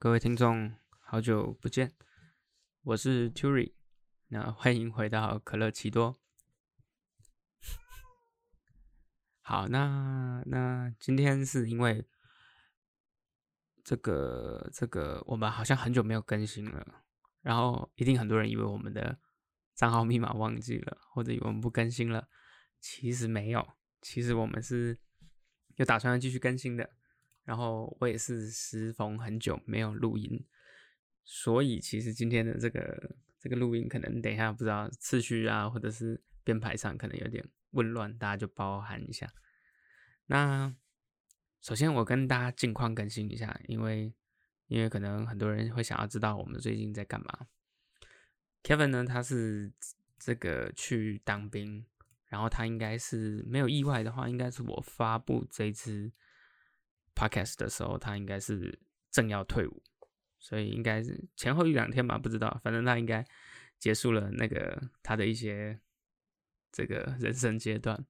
各位好啊，各位听众，好久不见，我是 Turi，那欢迎回到可乐奇多。好，那那今天是因为这个这个，我们好像很久没有更新了，然后一定很多人以为我们的账号密码忘记了，或者以为我们不更新了，其实没有，其实我们是有打算要继续更新的。然后我也是时逢很久没有录音，所以其实今天的这个这个录音可能等一下不知道次序啊，或者是编排上可能有点混乱，大家就包涵一下。那首先我跟大家近况更新一下，因为因为可能很多人会想要知道我们最近在干嘛。Kevin 呢，他是这个去当兵，然后他应该是没有意外的话，应该是我发布这支。Podcast 的时候，他应该是正要退伍，所以应该是前后一两天吧，不知道。反正他应该结束了那个他的一些这个人生阶段。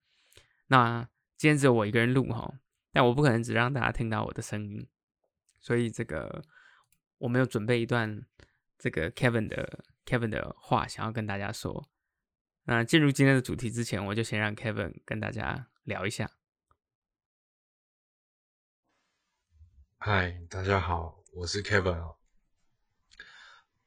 那今天只有我一个人录哈，但我不可能只让大家听到我的声音，所以这个我没有准备一段这个 Kevin 的 Kevin 的话想要跟大家说。那进入今天的主题之前，我就先让 Kevin 跟大家聊一下。嗨，大家好，我是 Kevin。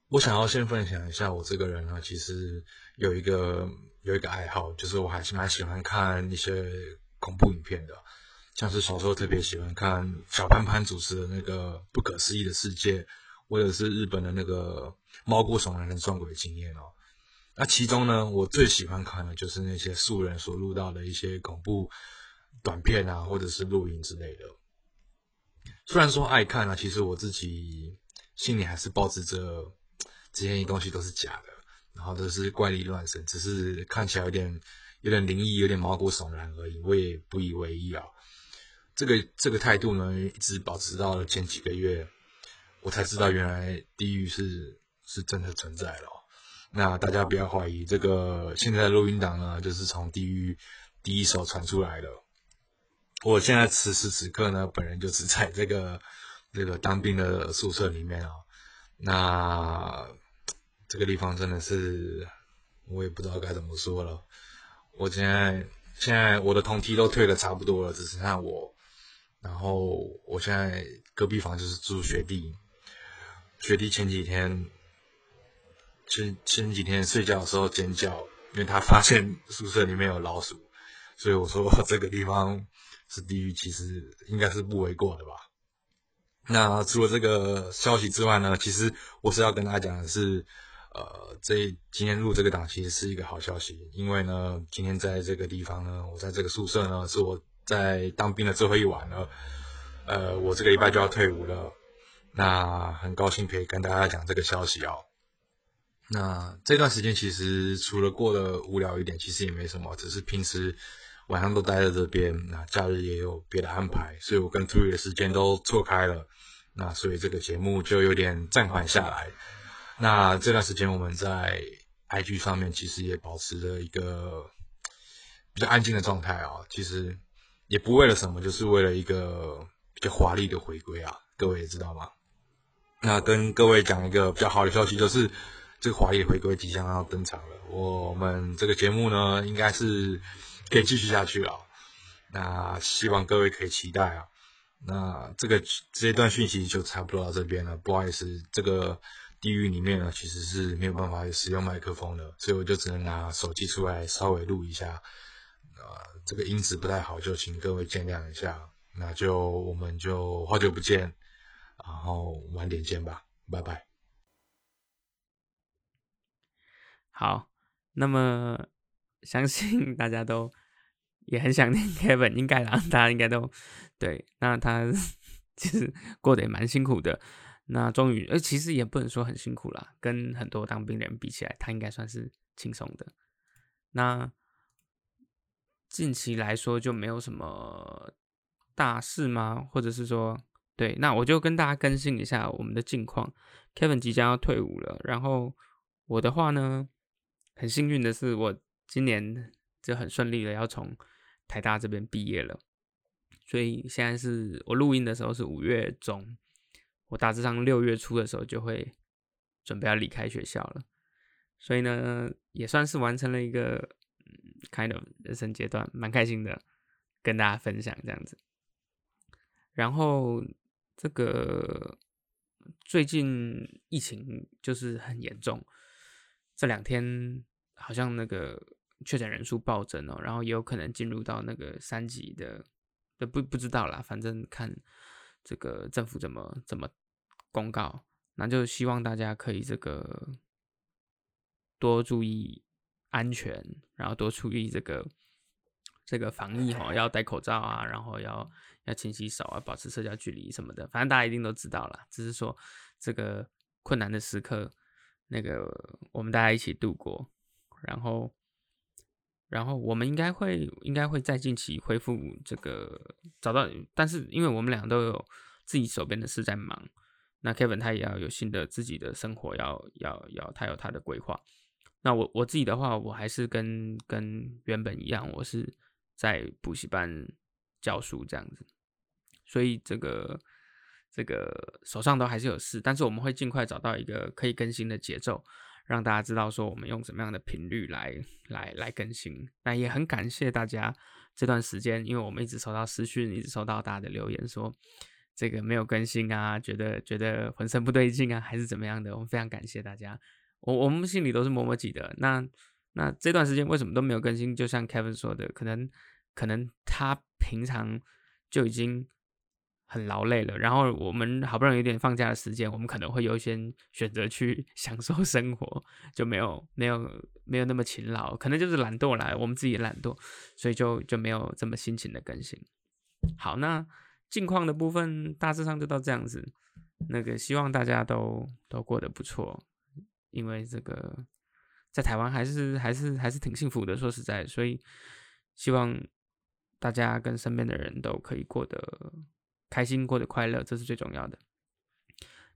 我想要先分享一下，我这个人呢，其实有一个有一个爱好，就是我还是蛮喜欢看一些恐怖影片的，像是小时候特别喜欢看小潘潘主持的那个《不可思议的世界》，或者是日本的那个《猫过爽男人撞鬼经验》哦。那其中呢，我最喜欢看的就是那些素人所录到的一些恐怖短片啊，或者是录音之类的。虽然说爱看啊，其实我自己心里还是抱着 这些东西都是假的，然后都是怪力乱神，只是看起来有点有点灵异，有点毛骨悚然而已，我也不以为意啊。这个这个态度呢，一直保持到了前几个月，我才知道原来地狱是是真的存在了。那大家不要怀疑，这个现在的录音档呢，就是从地狱第一手传出来的。我现在此时此刻呢，本人就是在这个这个当兵的宿舍里面啊。那这个地方真的是，我也不知道该怎么说了。我现在现在我的同梯都退的差不多了，只剩下我。然后我现在隔壁房就是住学弟，学弟前几天前前几天睡觉的时候尖叫，因为他发现宿舍里面有老鼠，所以我说这个地方。是地狱，其实应该是不为过的吧。那除了这个消息之外呢，其实我是要跟大家讲的是，呃，这今天录这个档其实是一个好消息，因为呢，今天在这个地方呢，我在这个宿舍呢，是我在当兵的最后一晚了。呃，我这个礼拜就要退伍了，那很高兴可以跟大家讲这个消息哦。那这段时间其实除了过得无聊一点，其实也没什么，只是平时。晚上都待在这边，那假日也有别的安排，所以我跟 tu 的时间都错开了，那所以这个节目就有点暂缓下来。那这段时间我们在 IG 上面其实也保持着一个比较安静的状态啊，其实也不为了什么，就是为了一个比较华丽的回归啊，各位也知道吗？那跟各位讲一个比较好的消息，就是这个华丽回归即将要登场了。我们这个节目呢，应该是。可以继续下去了，那希望各位可以期待啊。那这个这一段讯息就差不多到这边了。不好意思，这个地狱里面呢，其实是没有办法使用麦克风的，所以我就只能拿手机出来稍微录一下。呃，这个音质不太好，就请各位见谅一下。那就我们就好久不见，然后晚点见吧，拜拜。好，那么相信大家都。也很想念 Kevin，应该啦，大家应该都对。那他其实过得也蛮辛苦的。那终于，呃，其实也不能说很辛苦啦，跟很多当兵的人比起来，他应该算是轻松的。那近期来说就没有什么大事吗？或者是说，对，那我就跟大家更新一下我们的近况。Kevin 即将要退伍了，然后我的话呢，很幸运的是，我今年就很顺利的要从台大这边毕业了，所以现在是我录音的时候是五月中，我大致上六月初的时候就会准备要离开学校了，所以呢，也算是完成了一个 kind of 人生阶段，蛮开心的，跟大家分享这样子。然后这个最近疫情就是很严重，这两天好像那个确诊人数暴增哦，然后也有可能进入到那个三级的。不不知道啦，反正看这个政府怎么怎么公告，那就希望大家可以这个多注意安全，然后多注意这个这个防疫哈，要戴口罩啊，然后要要勤洗手啊，保持社交距离什么的，反正大家一定都知道了。只是说这个困难的时刻，那个我们大家一起度过，然后。然后我们应该会应该会在近期恢复这个找到，但是因为我们俩都有自己手边的事在忙，那 Kevin 他也要有新的自己的生活，要要要他有他的规划。那我我自己的话，我还是跟跟原本一样，我是在补习班教书这样子，所以这个这个手上都还是有事，但是我们会尽快找到一个可以更新的节奏。让大家知道说我们用什么样的频率来来来更新，那也很感谢大家这段时间，因为我们一直收到私讯，一直收到大家的留言说这个没有更新啊，觉得觉得浑身不对劲啊，还是怎么样的，我们非常感谢大家，我我们心里都是默默记得。那那这段时间为什么都没有更新？就像 Kevin 说的，可能可能他平常就已经。很劳累了，然后我们好不容易有点放假的时间，我们可能会优先选择去 享受生活，就没有没有没有那么勤劳，可能就是懒惰来，我们自己懒惰，所以就就没有这么辛勤的更新。好，那近况的部分大致上就到这样子，那个希望大家都都过得不错，因为这个在台湾还是还是还是挺幸福的，说实在，所以希望大家跟身边的人都可以过得。开心过得快乐，这是最重要的。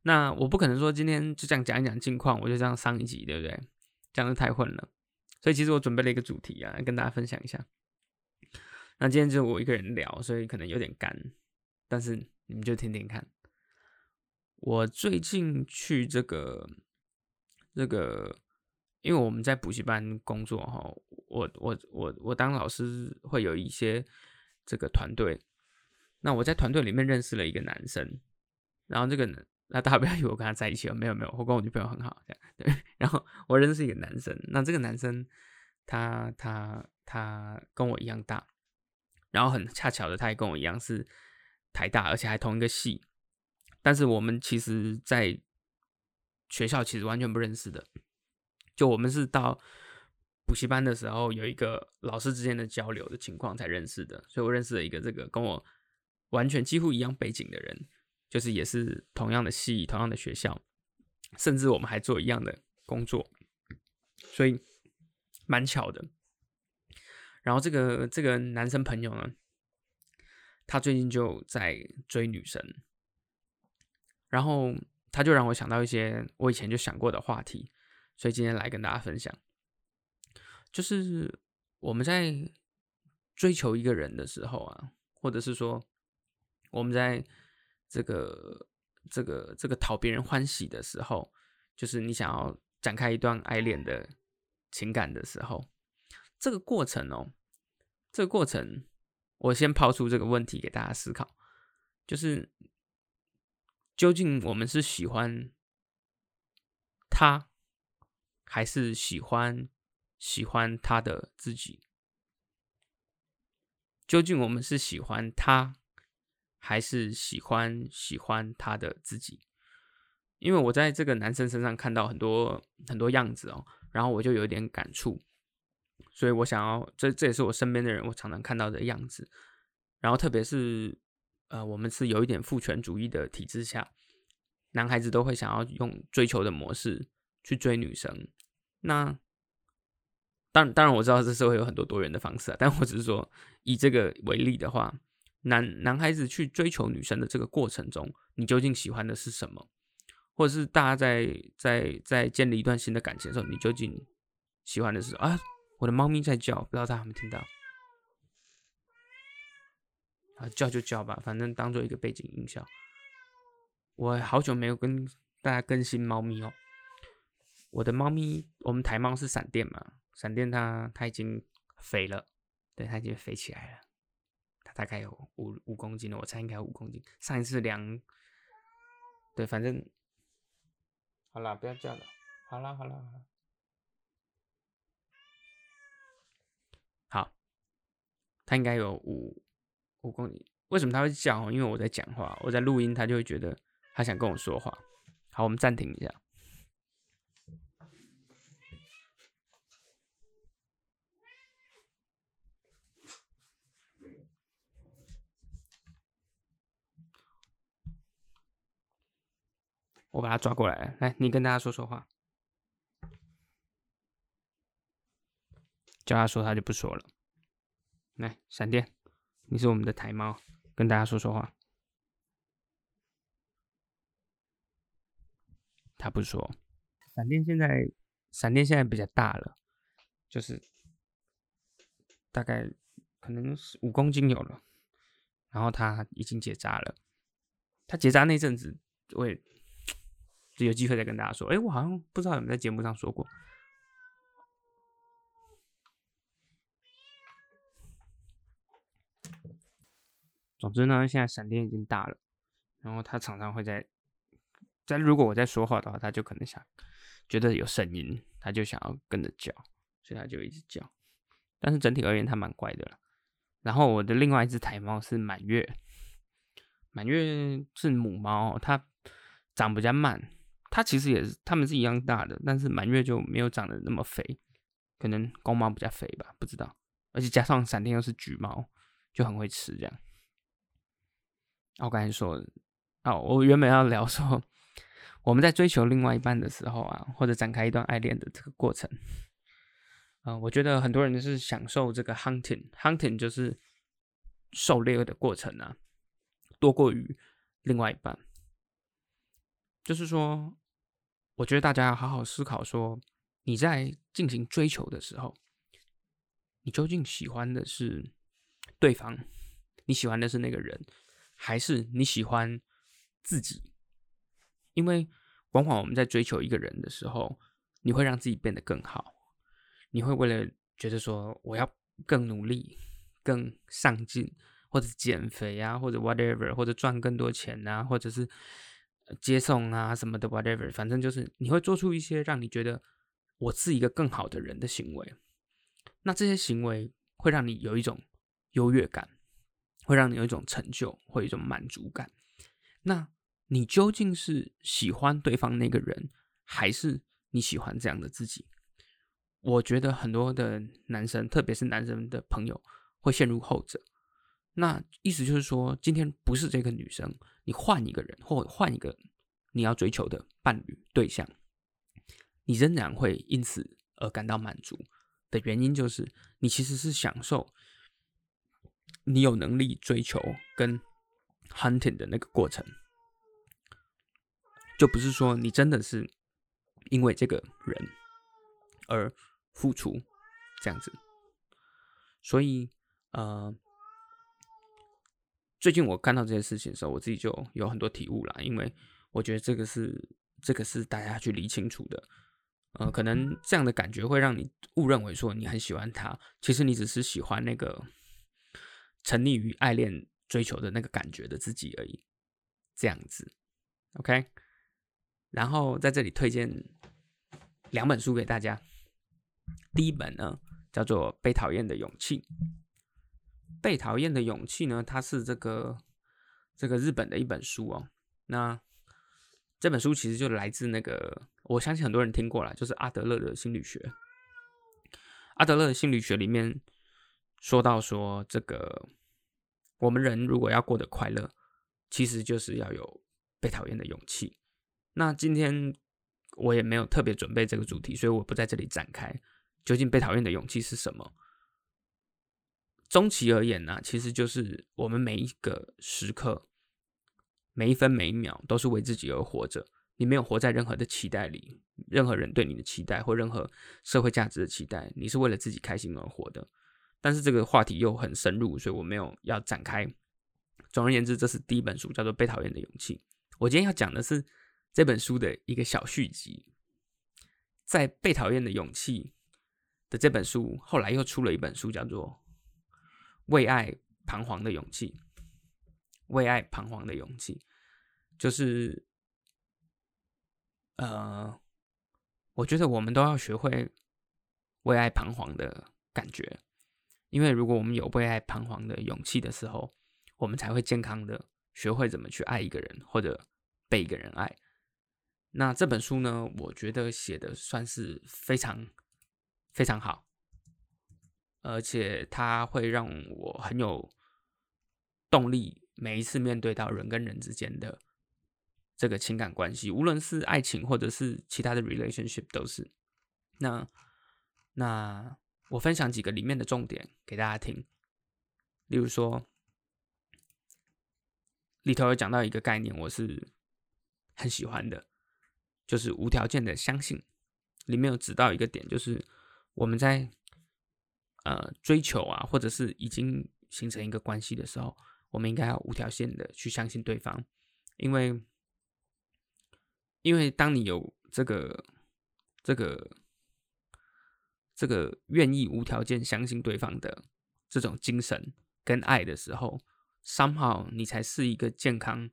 那我不可能说今天就这样讲一讲近况，我就这样上一集，对不对？这样子太混了。所以其实我准备了一个主题啊，跟大家分享一下。那今天就我一个人聊，所以可能有点干，但是你们就听听看。我最近去这个这个，因为我们在补习班工作哈，我我我我当老师会有一些这个团队。那我在团队里面认识了一个男生，然后这个那大家不要以为我跟他在一起了，没有没有，我跟我女朋友很好，这样对。然后我认识一个男生，那这个男生他他他跟我一样大，然后很恰巧的他也跟我一样是台大，而且还同一个系，但是我们其实在学校其实完全不认识的，就我们是到补习班的时候有一个老师之间的交流的情况才认识的，所以我认识了一个这个跟我。完全几乎一样背景的人，就是也是同样的系、同样的学校，甚至我们还做一样的工作，所以蛮巧的。然后这个这个男生朋友呢，他最近就在追女生，然后他就让我想到一些我以前就想过的话题，所以今天来跟大家分享，就是我们在追求一个人的时候啊，或者是说。我们在这个这个这个讨别人欢喜的时候，就是你想要展开一段爱恋的情感的时候，这个过程哦，这个过程，我先抛出这个问题给大家思考，就是究竟我们是喜欢他，还是喜欢喜欢他的自己？究竟我们是喜欢他？还是喜欢喜欢他的自己，因为我在这个男生身上看到很多很多样子哦，然后我就有点感触，所以我想要这这也是我身边的人我常常看到的样子，然后特别是呃我们是有一点父权主义的体制下，男孩子都会想要用追求的模式去追女生，那当当然我知道这社会有很多多元的方式啊，但我只是说以这个为例的话。男男孩子去追求女生的这个过程中，你究竟喜欢的是什么？或者是大家在在在建立一段新的感情的时候，你究竟喜欢的是啊？我的猫咪在叫，不知道大家有没有听到？啊，叫就叫吧，反正当做一个背景音效。我好久没有跟大家更新猫咪哦。我的猫咪，我们台猫是闪电嘛？闪电它它已经肥了，对，它已经肥起来了。它大概有五五公斤了，我猜应该有五公斤。上一次量，对，反正好啦，不要叫了。好啦，好啦，好啦。好，它应该有五五公斤。为什么它会叫？因为我在讲话，我在录音，它就会觉得它想跟我说话。好，我们暂停一下。我把它抓过来，来，你跟大家说说话。叫他说，他就不说了。来，闪电，你是我们的台猫，跟大家说说话。他不说。闪电现在，闪电现在比较大了，就是大概可能是五公斤有了。然后他已经结扎了。他结扎那阵子，我也。有机会再跟大家说，哎，我好像不知道有没有在节目上说过。总之呢，现在闪电已经大了，然后它常常会在，在如果我在说话的话，它就可能想觉得有声音，它就想要跟着叫，所以它就一直叫。但是整体而言，它蛮乖的了。然后我的另外一只台猫是满月，满月是母猫，它长比较慢。它其实也是，它们是一样大的，但是满月就没有长得那么肥，可能公猫比较肥吧，不知道。而且加上闪电又是橘猫，就很会吃这样。我刚才说，哦，我原本要聊说，我们在追求另外一半的时候啊，或者展开一段爱恋的这个过程，啊，我觉得很多人是享受这个 hunting，hunting 就是狩猎的过程啊，多过于另外一半，就是说。我觉得大家要好好思考，说你在进行追求的时候，你究竟喜欢的是对方，你喜欢的是那个人，还是你喜欢自己？因为往往我们在追求一个人的时候，你会让自己变得更好，你会为了觉得说我要更努力、更上进，或者减肥啊，或者 whatever，或者赚更多钱啊，或者是。接送啊什么的，whatever，反正就是你会做出一些让你觉得我是一个更好的人的行为。那这些行为会让你有一种优越感，会让你有一种成就，会有一种满足感。那你究竟是喜欢对方那个人，还是你喜欢这样的自己？我觉得很多的男生，特别是男生的朋友，会陷入后者。那意思就是说，今天不是这个女生，你换一个人，或换一个你要追求的伴侣对象，你仍然会因此而感到满足的原因，就是你其实是享受你有能力追求跟 hunting 的那个过程，就不是说你真的是因为这个人而付出这样子，所以呃。最近我看到这件事情的时候，我自己就有很多体悟啦。因为我觉得这个是这个是大家去理清楚的。呃，可能这样的感觉会让你误认为说你很喜欢他，其实你只是喜欢那个沉溺于爱恋追求的那个感觉的自己而已。这样子，OK。然后在这里推荐两本书给大家。第一本呢叫做《被讨厌的勇气》。被讨厌的勇气呢？它是这个这个日本的一本书哦。那这本书其实就来自那个，我相信很多人听过了，就是阿德勒的心理学。阿德勒的心理学里面说到说，这个我们人如果要过得快乐，其实就是要有被讨厌的勇气。那今天我也没有特别准备这个主题，所以我不在这里展开，究竟被讨厌的勇气是什么。终其而言呢，其实就是我们每一个时刻、每一分每一秒都是为自己而活着。你没有活在任何的期待里，任何人对你的期待或任何社会价值的期待，你是为了自己开心而活的。但是这个话题又很深入，所以我没有要展开总而言之，这是第一本书，叫做《被讨厌的勇气》。我今天要讲的是这本书的一个小续集。在《被讨厌的勇气》的这本书后来又出了一本书，叫做《为爱彷徨的勇气》。为爱彷徨的勇气，就是呃，我觉得我们都要学会为爱彷徨的感觉，因为如果我们有为爱彷徨的勇气的时候，我们才会健康的学会怎么去爱一个人，或者被一个人爱。那这本书呢，我觉得写的算是非常非常好，而且它会让我很有动力。每一次面对到人跟人之间的这个情感关系，无论是爱情或者是其他的 relationship，都是。那那我分享几个里面的重点给大家听，例如说，里头有讲到一个概念，我是很喜欢的。就是无条件的相信，里面有指到一个点，就是我们在呃追求啊，或者是已经形成一个关系的时候，我们应该要无条件的去相信对方，因为因为当你有这个这个这个愿意无条件相信对方的这种精神跟爱的时候，somehow 你才是一个健康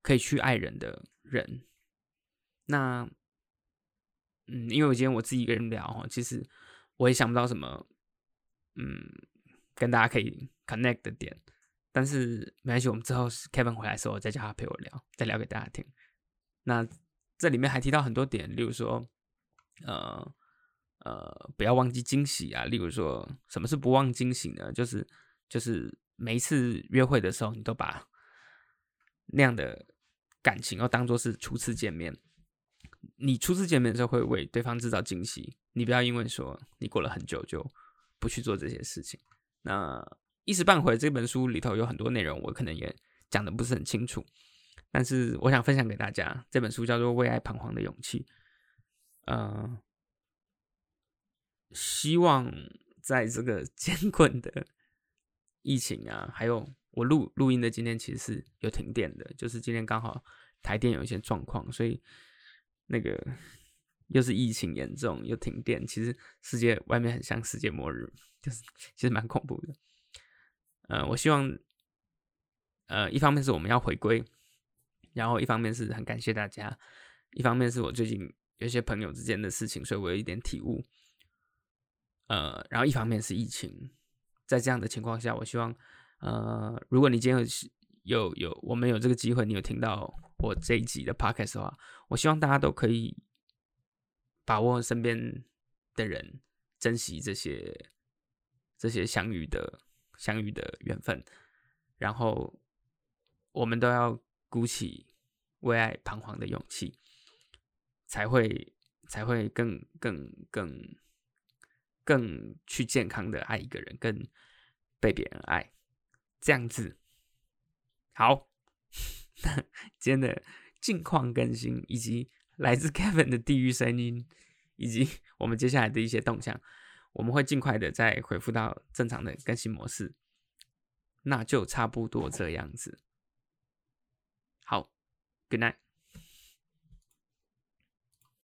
可以去爱人的人。那，嗯，因为我今天我自己一个人聊哈，其实我也想不到什么，嗯，跟大家可以 connect 的点。但是没关系，我们之后 Kevin 回来的时候再叫他陪我聊，再聊给大家听。那这里面还提到很多点，例如说，呃呃，不要忘记惊喜啊。例如说，什么是不忘惊喜呢？就是就是每一次约会的时候，你都把那样的感情要当做是初次见面。你初次见面的时候会为对方制造惊喜，你不要因为说你过了很久就不去做这些事情。那一时半会这本书里头有很多内容，我可能也讲的不是很清楚，但是我想分享给大家，这本书叫做《为爱彷徨的勇气》。呃，希望在这个 艰困的疫情啊，还有我录录音的今天其实是有停电的，就是今天刚好台电有一些状况，所以。那个又是疫情严重，又停电，其实世界外面很像世界末日，就是其实蛮恐怖的。呃，我希望，呃，一方面是我们要回归，然后一方面是很感谢大家，一方面是我最近有些朋友之间的事情，所以我有一点体悟。呃，然后一方面是疫情，在这样的情况下，我希望，呃，如果你今天有有有我们有这个机会，你有听到。我这一集的 podcast 的话，我希望大家都可以把握身边的人，珍惜这些这些相遇的相遇的缘分，然后我们都要鼓起为爱彷徨的勇气，才会才会更更更更去健康的爱一个人，更被别人爱，这样子好。今天的近况更新，以及来自 Kevin 的地狱声音，以及 我们接下来的一些动向，我们会尽快的再恢复到正常的更新模式。那就差不多这样子。好，Good night。